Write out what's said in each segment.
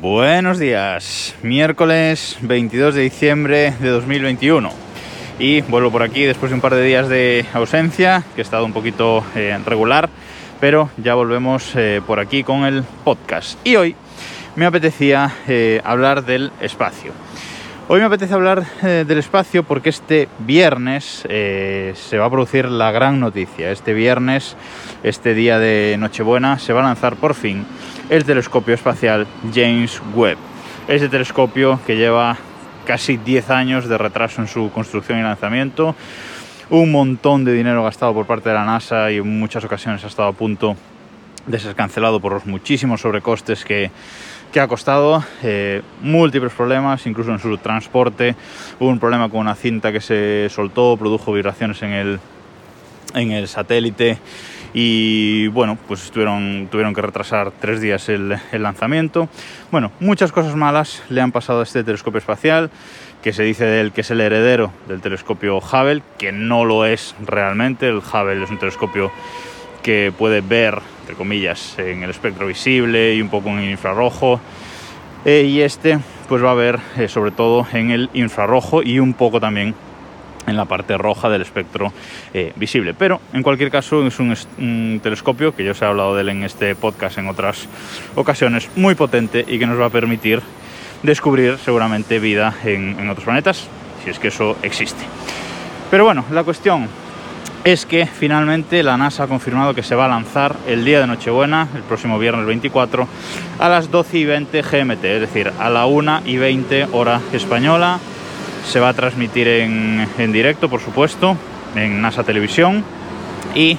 Buenos días, miércoles 22 de diciembre de 2021 y vuelvo por aquí después de un par de días de ausencia, que he estado un poquito eh, regular, pero ya volvemos eh, por aquí con el podcast. Y hoy me apetecía eh, hablar del espacio. Hoy me apetece hablar del espacio porque este viernes se va a producir la gran noticia. Este viernes, este día de Nochebuena, se va a lanzar por fin el telescopio espacial James Webb. Ese telescopio que lleva casi 10 años de retraso en su construcción y lanzamiento, un montón de dinero gastado por parte de la NASA y en muchas ocasiones ha estado a punto de ser cancelado por los muchísimos sobrecostes que, ha costado, eh, múltiples problemas, incluso en su transporte, hubo un problema con una cinta que se soltó, produjo vibraciones en el, en el satélite y bueno, pues tuvieron, tuvieron que retrasar tres días el, lanzamiento. Bueno, muchas cosas malas le han pasado a este telescopio espacial, que se dice que es el heredero del telescopio Hubble, que no lo es realmente. El Hubble es un telescopio que puede ver, entre comillas, en el espectro visible y un poco en el infrarrojo. Eh, y este pues va a ver eh, sobre todo en el infrarrojo y un poco también en la parte roja del espectro eh, visible. Pero en cualquier caso es un, telescopio que yo os he hablado de él en este podcast en otras ocasiones, muy potente y que nos va a permitir descubrir seguramente vida en, en otros planetas, si es que eso existe. Pero bueno, la cuestión es que finalmente la NASA ha confirmado que se va a lanzar el día de Nochebuena, el próximo viernes 24, a las 12 y 20 GMT, es decir, a la 1 y 20 hora española se va a transmitir en, directo, por supuesto, en NASA Televisión y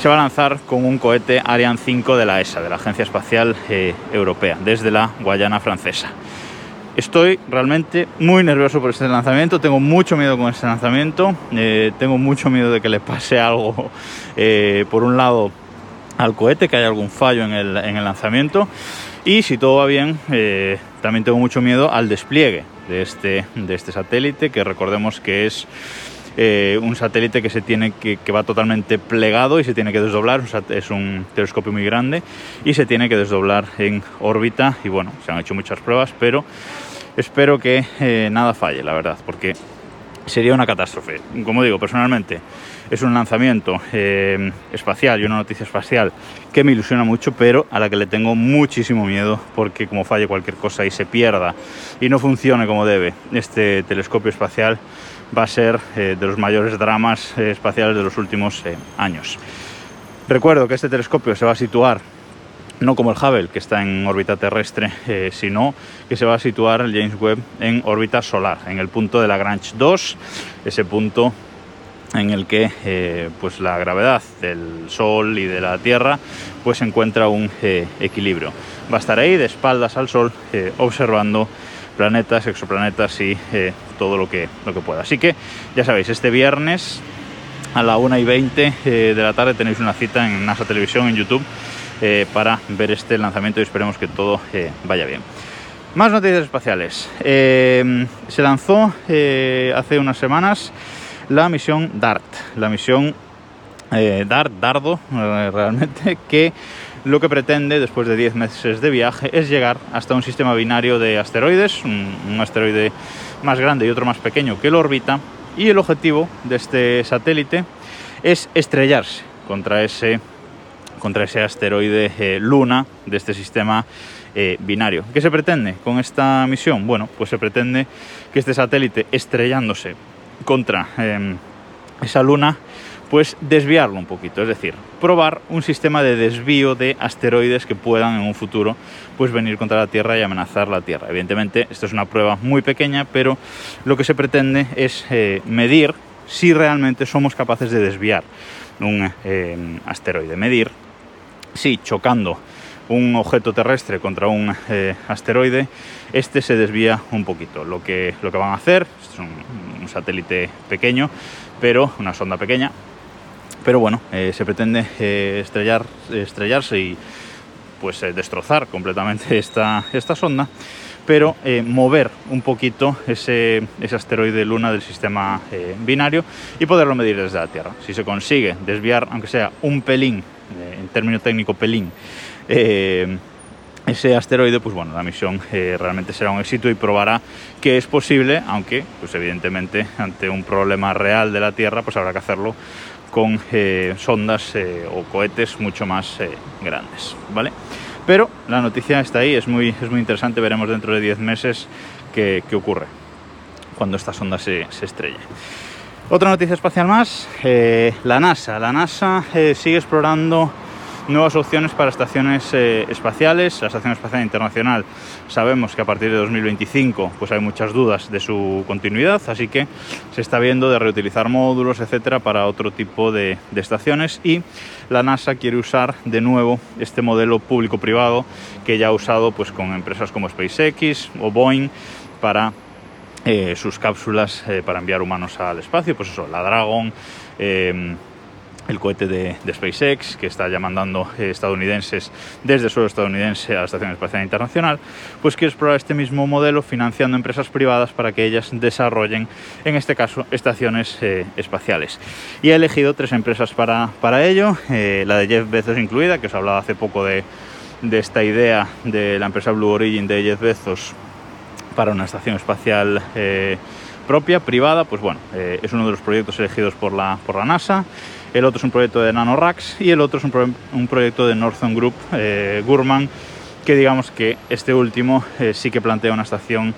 se va a lanzar con un cohete Ariane 5 de la ESA, de la Agencia Espacial eh, Europea, desde la Guayana Francesa. Estoy realmente muy nervioso por este lanzamiento, tengo mucho miedo con este lanzamiento, eh, tengo mucho miedo de que le pase algo, eh, por un lado, al cohete, que haya algún fallo en el, en el lanzamiento, y si todo va bien, también tengo mucho miedo al despliegue de este, de este satélite, que recordemos que es eh, un satélite que, se tiene que, que, va totalmente plegado y se tiene que desdoblar, es un telescopio muy grande y se tiene que desdoblar en órbita. Y bueno, se han hecho muchas pruebas, pero espero que eh, nada falle, la verdad, porque sería una catástrofe. Como digo, personalmente es un lanzamiento eh, espacial y una noticia espacial que me ilusiona mucho, pero a la que le tengo muchísimo miedo porque como falle cualquier cosa y se pierda y no funcione como debe este telescopio espacial, va a ser eh, de los mayores dramas eh, espaciales de los últimos años. Recuerdo que este telescopio se va a situar no como el Hubble, que está en órbita terrestre, eh, sino que se va a situar el James Webb en órbita solar, en el punto de Lagrange 2, ese punto en el que eh, pues la gravedad del Sol y de la Tierra pues encuentra un eh, equilibrio. Va a estar ahí de espaldas al Sol observando planetas, exoplanetas y todo lo que, lo que pueda. Así que ya sabéis, este viernes a la 1 y 20 de la tarde tenéis una cita en NASA Televisión en YouTube eh, para ver este lanzamiento y esperemos que todo eh, vaya bien. Más noticias espaciales. Eh, se lanzó hace unas semanas la misión DART, la misión DART, Dardo, realmente, que lo que pretende después de 10 meses de viaje es llegar hasta un sistema binario de asteroides, un, un asteroide más grande y otro más pequeño que lo orbita, y el objetivo de este satélite es estrellarse contra ese contra ese asteroide eh, Luna de este sistema eh, binario. ¿Qué se pretende con esta misión? Bueno, pues se pretende que este satélite estrellándose contra em, esa luna, pues desviarlo un poquito, es decir, probar un sistema de desvío de asteroides que puedan en un futuro pues venir contra la Tierra y amenazar la Tierra. Evidentemente, esto es una prueba muy pequeña, pero lo que se pretende es eh, medir si realmente somos capaces de desviar un em, asteroide, medir si chocando un objeto terrestre contra un eh, asteroide, este se desvía un poquito. Lo que, lo que van a hacer es un, satélite pequeño, pero una sonda pequeña, pero bueno, eh, se pretende eh, estrellar, estrellarse y pues destrozar completamente esta, esta sonda, pero mover un poquito ese, ese, asteroide luna del sistema binario y poderlo medir desde la Tierra. Si se consigue desviar, aunque sea un pelín en término técnico pelín, eh, ese asteroide, pues bueno, la misión eh, realmente será un éxito y probará que es posible, aunque, pues evidentemente, ante un problema real de la Tierra, pues habrá que hacerlo con eh, sondas eh, o cohetes mucho más grandes, ¿vale? Pero la noticia está ahí, es muy, es muy interesante, veremos dentro de 10 meses qué, ocurre cuando esta sonda se, se. Otra noticia espacial más, la NASA. La NASA sigue explorando nuevas opciones para estaciones eh, espaciales. La Estación Espacial Internacional sabemos que a partir de 2025 pues hay muchas dudas de su continuidad, así que se está viendo de reutilizar módulos, etcétera, para otro tipo de, estaciones y la NASA quiere usar de nuevo este modelo público-privado que ya ha usado pues con empresas como SpaceX o Boeing para eh, sus cápsulas eh, para enviar humanos al espacio, pues eso, la Dragon, el cohete de, SpaceX, que está ya mandando eh, estadounidenses desde suelo estadounidense a la Estación Espacial Internacional, pues quiere explorar este mismo modelo financiando empresas privadas para que ellas desarrollen, en este caso, estaciones eh, espaciales. Y ha elegido tres empresas para, para ello, eh, la de Jeff Bezos incluida, que os hablaba hace poco de, de esta idea de la empresa Blue Origin de Jeff Bezos para una estación espacial propia, privada, pues bueno, es uno de los proyectos elegidos por la, por la NASA el otro es un proyecto de NanoRacks y el otro es un, proyecto de Northern Group eh, Gurman, que digamos que este último eh, sí que plantea una estación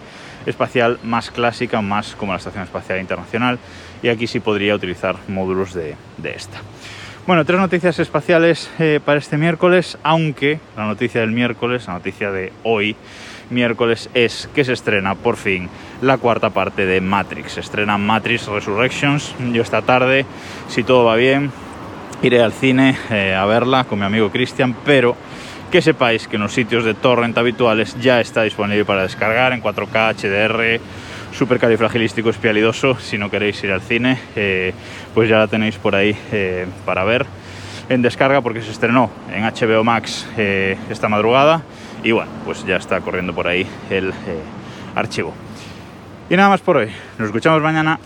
espacial más clásica, más como la Estación Espacial Internacional, y aquí sí podría utilizar módulos de, esta. Bueno, tres noticias espaciales eh, para este miércoles, aunque la noticia del miércoles, la noticia de hoy, miércoles, es que se estrena por fin la cuarta parte de Matrix. Se estrena Matrix Resurrections. Yo esta tarde, si todo va bien, iré al cine eh, a verla con mi amigo Cristian, pero que sepáis que en los sitios de torrent habituales ya está disponible para descargar en 4K, HDR, supercalifragilístico espialidoso. Si no queréis ir al cine, eh, pues ya la tenéis por ahí eh, para ver en descarga porque se estrenó en HBO Max esta madrugada y bueno, pues ya está corriendo por ahí el archivo. Y nada más por hoy. Nos escuchamos mañana.